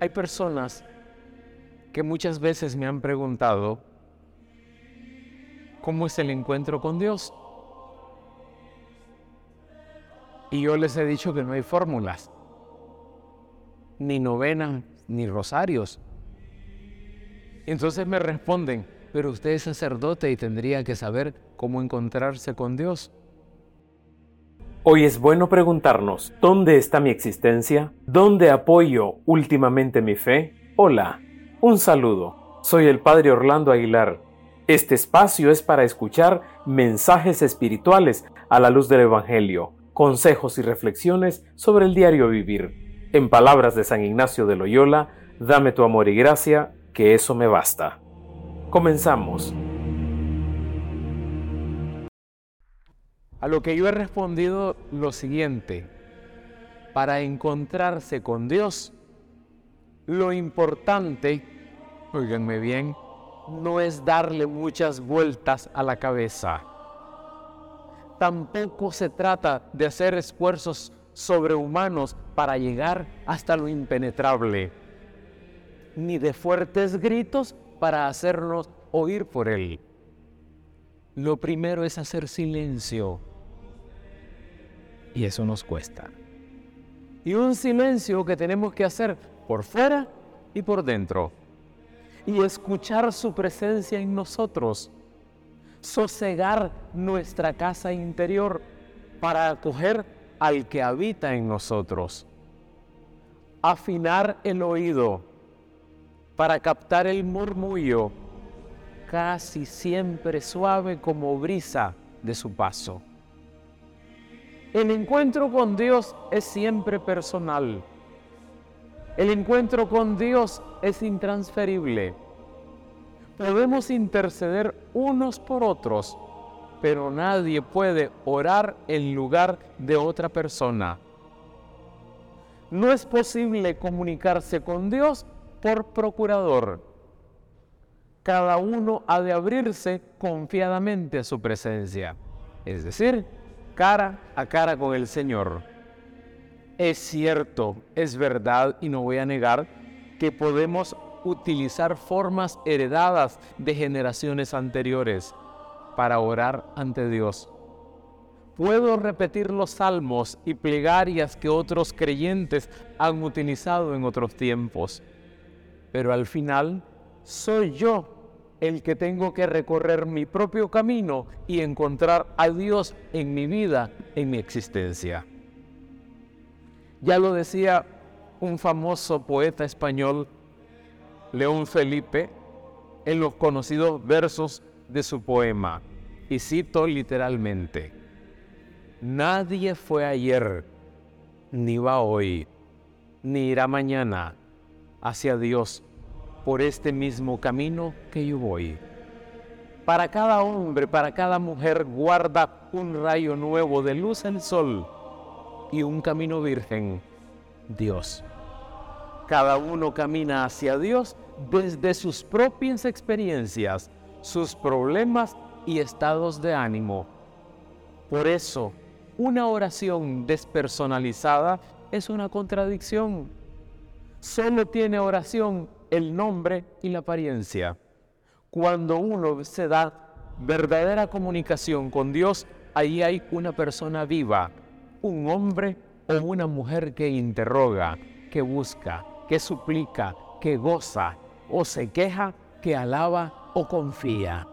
hay personas que muchas veces me han preguntado, ¿cómo es el encuentro con Dios? Y yo les he dicho que no hay fórmulas, ni novenas, ni rosarios. Entonces me responden, pero usted es sacerdote y tendría que saber cómo encontrarse con Dios. Hoy es bueno preguntarnos, ¿dónde está mi existencia? ¿Dónde apoyo últimamente mi fe? Hola, un saludo. Soy el Padre Orlando Aguilar. Este espacio es para escuchar mensajes espirituales a la luz del Evangelio, consejos y reflexiones sobre el diario vivir. En palabras de San Ignacio de Loyola, dame tu amor y gracia, que eso me basta. Comenzamos. A lo que yo he respondido lo siguiente, para encontrarse con Dios, lo importante, oiganme bien, no es darle muchas vueltas a la cabeza. Tampoco se trata de hacer esfuerzos sobrehumanos para llegar hasta lo impenetrable, ni de fuertes gritos para hacernos oír por Él. Lo primero es hacer silencio y eso nos cuesta. Y un silencio que tenemos que hacer por fuera y por dentro. Y escuchar su presencia en nosotros. Sosegar nuestra casa interior para acoger al que habita en nosotros. Afinar el oído para captar el murmullo casi siempre suave como brisa de su paso. El encuentro con Dios es siempre personal. El encuentro con Dios es intransferible. Podemos interceder unos por otros, pero nadie puede orar en lugar de otra persona. No es posible comunicarse con Dios por procurador. Cada uno ha de abrirse confiadamente a su presencia, es decir, cara a cara con el Señor. Es cierto, es verdad y no voy a negar que podemos utilizar formas heredadas de generaciones anteriores para orar ante Dios. Puedo repetir los salmos y plegarias que otros creyentes han utilizado en otros tiempos, pero al final soy yo el que tengo que recorrer mi propio camino y encontrar a Dios en mi vida, en mi existencia. Ya lo decía un famoso poeta español, León Felipe, en los conocidos versos de su poema, y cito literalmente, Nadie fue ayer, ni va hoy, ni irá mañana hacia Dios por este mismo camino que yo voy. Para cada hombre, para cada mujer, guarda un rayo nuevo de luz el sol y un camino virgen, Dios. Cada uno camina hacia Dios desde sus propias experiencias, sus problemas y estados de ánimo. Por eso, una oración despersonalizada es una contradicción. Solo tiene oración el nombre y la apariencia. Cuando uno se da verdadera comunicación con Dios, ahí hay una persona viva, un hombre o una mujer que interroga, que busca, que suplica, que goza o se queja, que alaba o confía.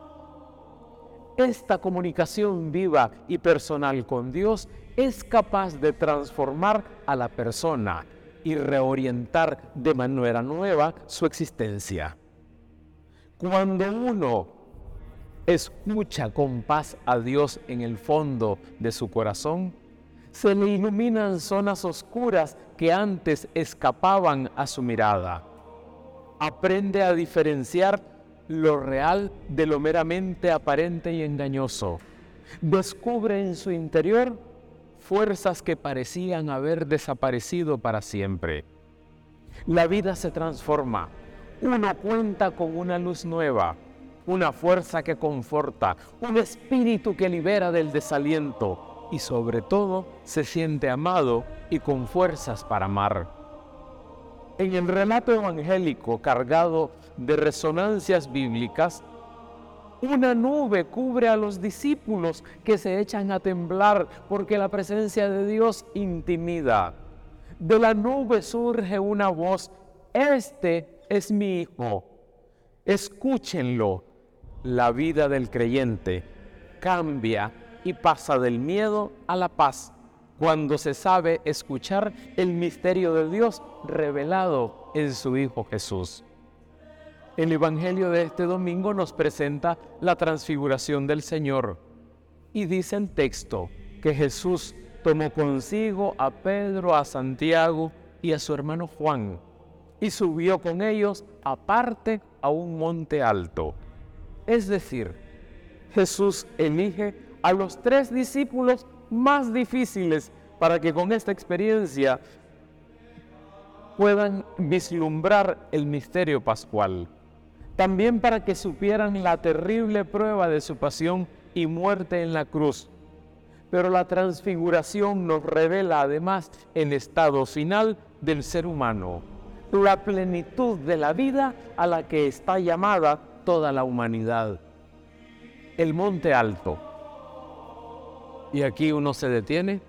Esta comunicación viva y personal con Dios es capaz de transformar a la persona y reorientar de manera nueva su existencia. Cuando uno escucha con paz a Dios en el fondo de su corazón, se le iluminan zonas oscuras que antes escapaban a su mirada. Aprende a diferenciar lo real de lo meramente aparente y engañoso. Descubre en su interior fuerzas que parecían haber desaparecido para siempre. La vida se transforma. Uno cuenta con una luz nueva, una fuerza que conforta, un espíritu que libera del desaliento y sobre todo se siente amado y con fuerzas para amar. en el relato evangélico cargado de resonancias bíblicas, una nube cubre a los discípulos que se echan a temblar porque la presencia de Dios intimida. De la nube surge una voz, este es mi Hijo, escúchenlo. La vida del creyente cambia y pasa del miedo a la paz cuando se sabe escuchar el misterio de Dios revelado en su Hijo Jesús. El Evangelio de este domingo nos presenta la transfiguración del Señor y dice el texto que Jesús tomó consigo a Pedro, a Santiago y a su hermano Juan y subió con ellos aparte a un monte alto. Es decir, Jesús elige a los tres discípulos más difíciles para que con esta experiencia puedan vislumbrar el misterio pascual. También para que supieran la terrible prueba de su pasión y muerte en la cruz. Pero la transfiguración nos revela además el estado final del ser humano, la plenitud de la vida a la que está llamada toda la humanidad. El monte alto, y aquí uno se detiene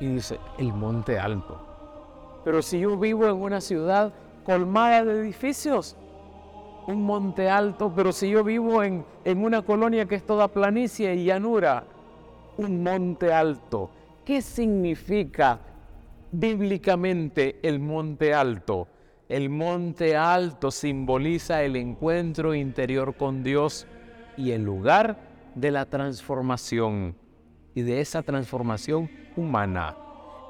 y dice, el monte alto. Pero si yo vivo en una ciudad colmada de edificios, un monte alto, pero si yo vivo en, en una colonia que es toda planicie y llanura, un monte alto. ¿Qué significa bíblicamente el monte alto? El monte alto simboliza el encuentro interior con Dios y el lugar de la transformación y de esa transformación humana.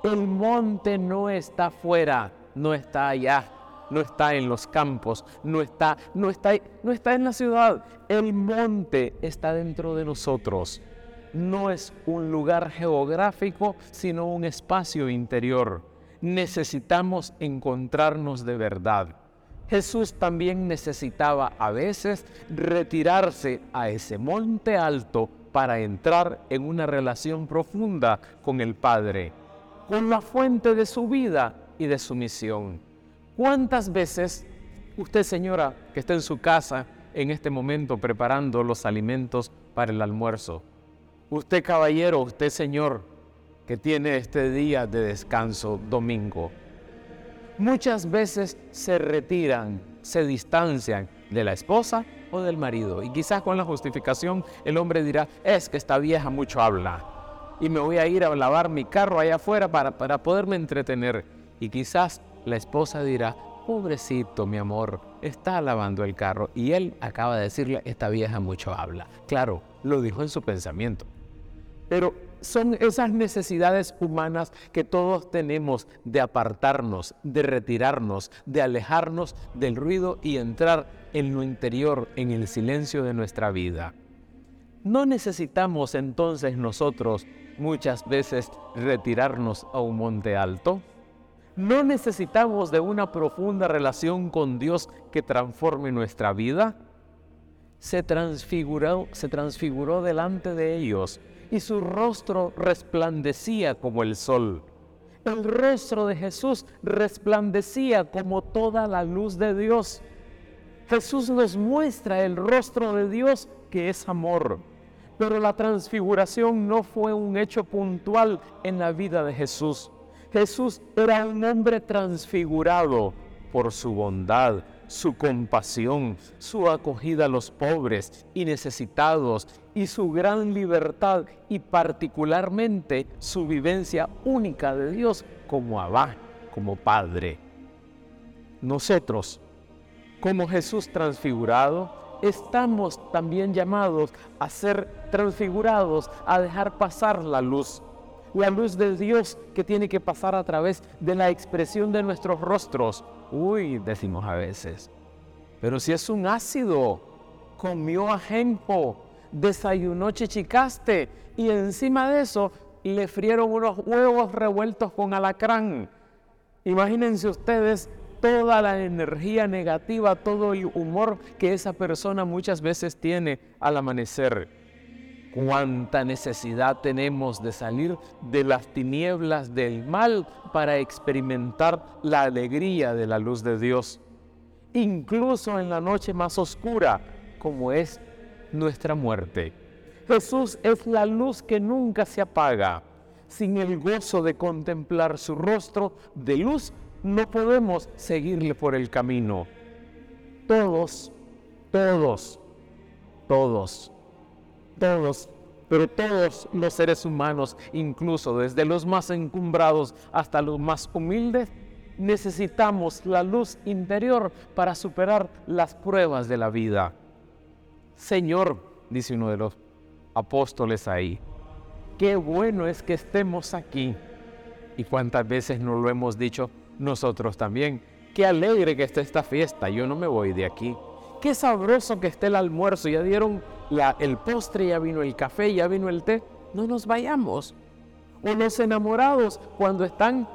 El monte no está fuera, no está allá, no está en los campos, no está, no está, no está en la ciudad. El monte está dentro de nosotros. No es un lugar geográfico, sino un espacio interior. Necesitamos encontrarnos de verdad. Jesús también necesitaba a veces retirarse a ese monte alto para entrar en una relación profunda con el Padre, con la fuente de su vida y de su misión. ¿Cuántas veces usted, señora, que está en su casa en este momento preparando los alimentos para el almuerzo? Usted, caballero, usted, señor, que tiene este día de descanso domingo, muchas veces se retiran, se distancian de la esposa o del marido. Y quizás con la justificación el hombre dirá, es que esta vieja mucho habla y me voy a ir a lavar mi carro allá afuera para, para poderme entretener. Y quizás la esposa dirá, pobrecito mi amor, está lavando el carro y él acaba de decirle, esta vieja mucho habla. Claro, lo dijo en su pensamiento. Pero son esas necesidades humanas que todos tenemos de apartarnos, de retirarnos, de alejarnos del ruido y entrar en lo interior, en el silencio de nuestra vida. No necesitamos entonces nosotros muchas veces retirarnos a un monte alto. No necesitamos de una profunda relación con Dios que transforme nuestra vida. Se transfiguró, delante de ellos y su rostro resplandecía como el sol. El rostro de Jesús resplandecía como toda la luz de Dios. Jesús nos muestra el rostro de Dios que es amor. Pero la transfiguración no fue un hecho puntual en la vida de Jesús. Jesús era un hombre transfigurado por su bondad, su compasión, su acogida a los pobres y necesitados y su gran libertad y particularmente su vivencia única de Dios como Abba, como Padre. Nosotros, como Jesús transfigurado, estamos también llamados a ser transfigurados, a dejar pasar la luz. La luz de Dios que tiene que pasar a través de la expresión de nuestros rostros. Uy, decimos a veces. Pero si es un ácido, comió ajenjo, desayunó chichicaste y encima de eso le frieron unos huevos revueltos con alacrán. Imagínense ustedes toda la energía negativa, todo el humor que esa persona muchas veces tiene al amanecer. Cuánta necesidad tenemos de salir de las tinieblas del mal para experimentar la alegría de la luz de Dios, incluso en la noche más oscura, como es nuestra muerte. Jesús es la luz que nunca se apaga. Sin el gozo de contemplar su rostro de luz, no podemos seguirle por el camino. Todos, todos, todos todos, pero todos los seres humanos, incluso desde los más encumbrados hasta los más humildes, necesitamos la luz interior para superar las pruebas de la vida. Señor, dice uno de los apóstoles ahí, qué bueno es que estemos aquí. Y cuántas veces nos lo hemos dicho nosotros también. Qué alegre que esté esta fiesta, yo no me voy de aquí. Qué sabroso que esté el almuerzo, ya dieron el postre, ya vino el café, ya vino el té, no nos vayamos. O los enamorados cuando están,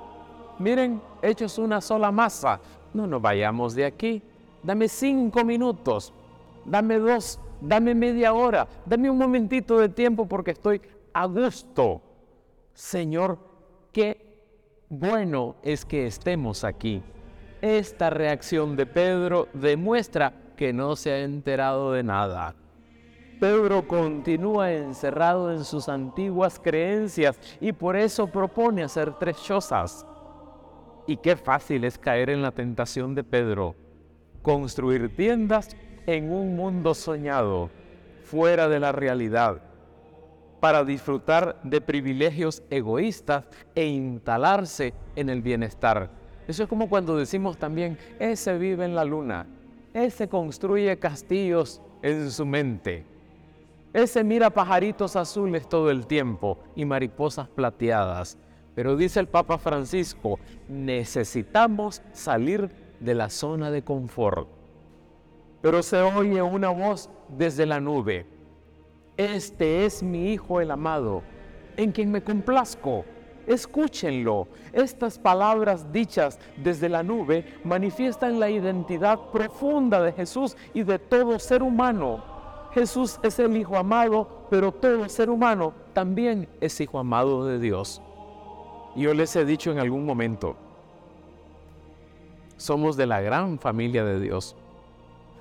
miren, hechos una sola masa, no nos vayamos de aquí. Dame cinco minutos, dame dos, dame media hora, dame un momentito de tiempo porque estoy a gusto. Señor, qué bueno es que estemos aquí. Esta reacción de Pedro demuestra que no se ha enterado de nada. Pedro continúa encerrado en sus antiguas creencias y por eso propone hacer tres chozas. Y qué fácil es caer en la tentación de Pedro, construir tiendas en un mundo soñado, fuera de la realidad, para disfrutar de privilegios egoístas e instalarse en el bienestar. Eso es como cuando decimos también, ese vive en la luna, ese construye castillos en su mente. Ese mira pajaritos azules todo el tiempo y mariposas plateadas. Pero dice el Papa Francisco, necesitamos salir de la zona de confort. Pero se oye una voz desde la nube. Este es mi Hijo el amado, en quien me complazco. Escúchenlo. Estas palabras dichas desde la nube manifiestan la identidad profunda de Jesús y de todo ser humano Jesús es el Hijo amado, pero todo ser humano también es Hijo amado de Dios. Yo les he dicho en algún momento, somos de la gran familia de Dios.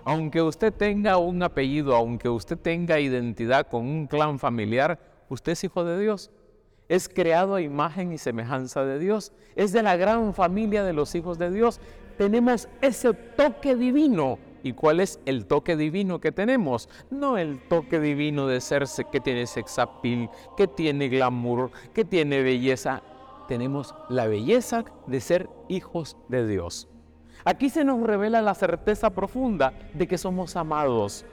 Aunque usted tenga un apellido, aunque usted tenga identidad con un clan familiar, usted es hijo de Dios. Es creado a imagen y semejanza de Dios. Es de la gran familia de los hijos de Dios. Tenemos ese toque divino ¿Y cuál es el toque divino que tenemos? No el toque divino de ser que tiene sexapil, que tiene glamour, que tiene belleza. Tenemos la belleza de ser hijos de Dios. Aquí se nos revela la certeza profunda de que somos amados.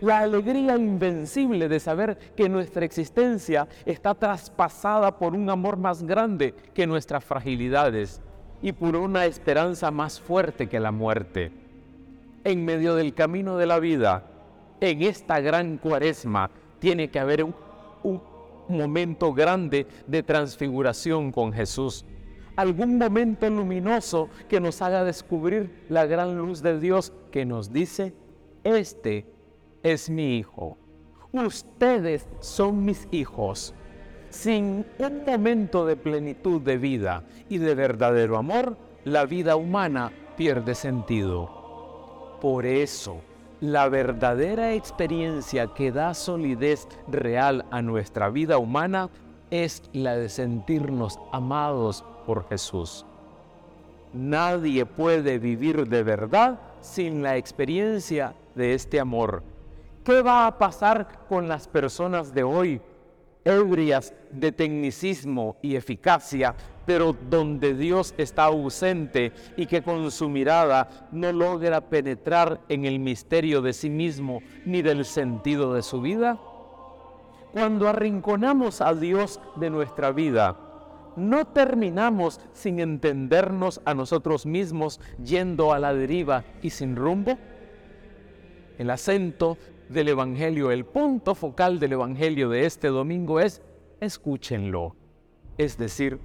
La alegría invencible de saber que nuestra existencia está traspasada por un amor más grande que nuestras fragilidades y por una esperanza más fuerte que la muerte en medio del camino de la vida, en esta gran cuaresma, tiene que haber un, momento grande de transfiguración con Jesús. Algún momento luminoso que nos haga descubrir la gran luz de Dios que nos dice, este es mi hijo. Ustedes son mis hijos. Sin un momento de plenitud de vida y de verdadero amor, la vida humana pierde sentido. Por eso, la verdadera experiencia que da solidez real a nuestra vida humana es la de sentirnos amados por Jesús. Nadie puede vivir de verdad sin la experiencia de este amor. ¿Qué va a pasar con las personas de hoy ebrias de tecnicismo y eficacia, pero donde Dios está ausente y que con su mirada no logra penetrar en el misterio de sí mismo ni del sentido de su vida? Cuando arrinconamos a Dios de nuestra vida, no terminamos sin entendernos a nosotros mismos yendo a la deriva y sin rumbo. El acento del Evangelio, el punto focal del Evangelio de este domingo es escúchenlo. Es decir,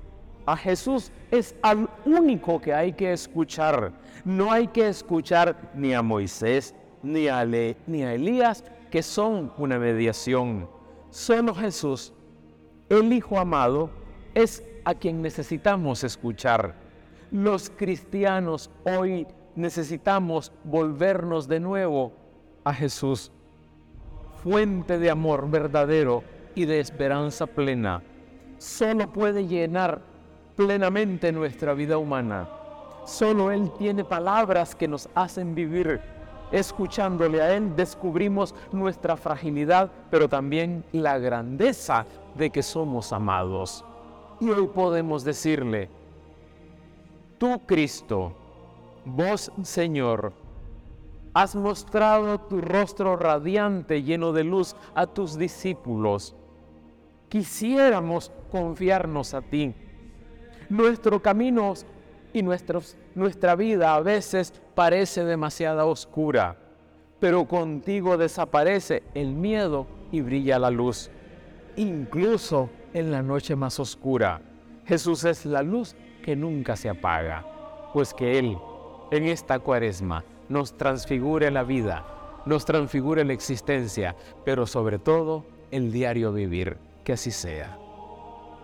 a Jesús es al único que hay que escuchar. No hay que escuchar ni a Moisés, ni a, ni a Elías, que son una mediación, Solo Jesús, el Hijo amado, es a quien necesitamos escuchar. Los cristianos hoy necesitamos volvernos de nuevo a Jesús, fuente de amor verdadero y de esperanza plena. Solo puede llenar plenamente nuestra vida humana. Solo Él tiene palabras que nos hacen vivir. Escuchándole a Él descubrimos nuestra fragilidad, pero también la grandeza de que somos amados. Y hoy podemos decirle, tú Cristo, vos Señor, has mostrado tu rostro radiante lleno de luz a tus discípulos. Quisiéramos confiarnos a ti. Nuestro camino y nuestra vida a veces parece demasiado oscura, pero contigo desaparece el miedo y brilla la luz, incluso en la noche más oscura. Jesús es la luz que nunca se apaga, pues que Él, en esta cuaresma, nos transfigure la vida, nos transfigure la existencia, pero sobre todo el diario vivir. Que así sea.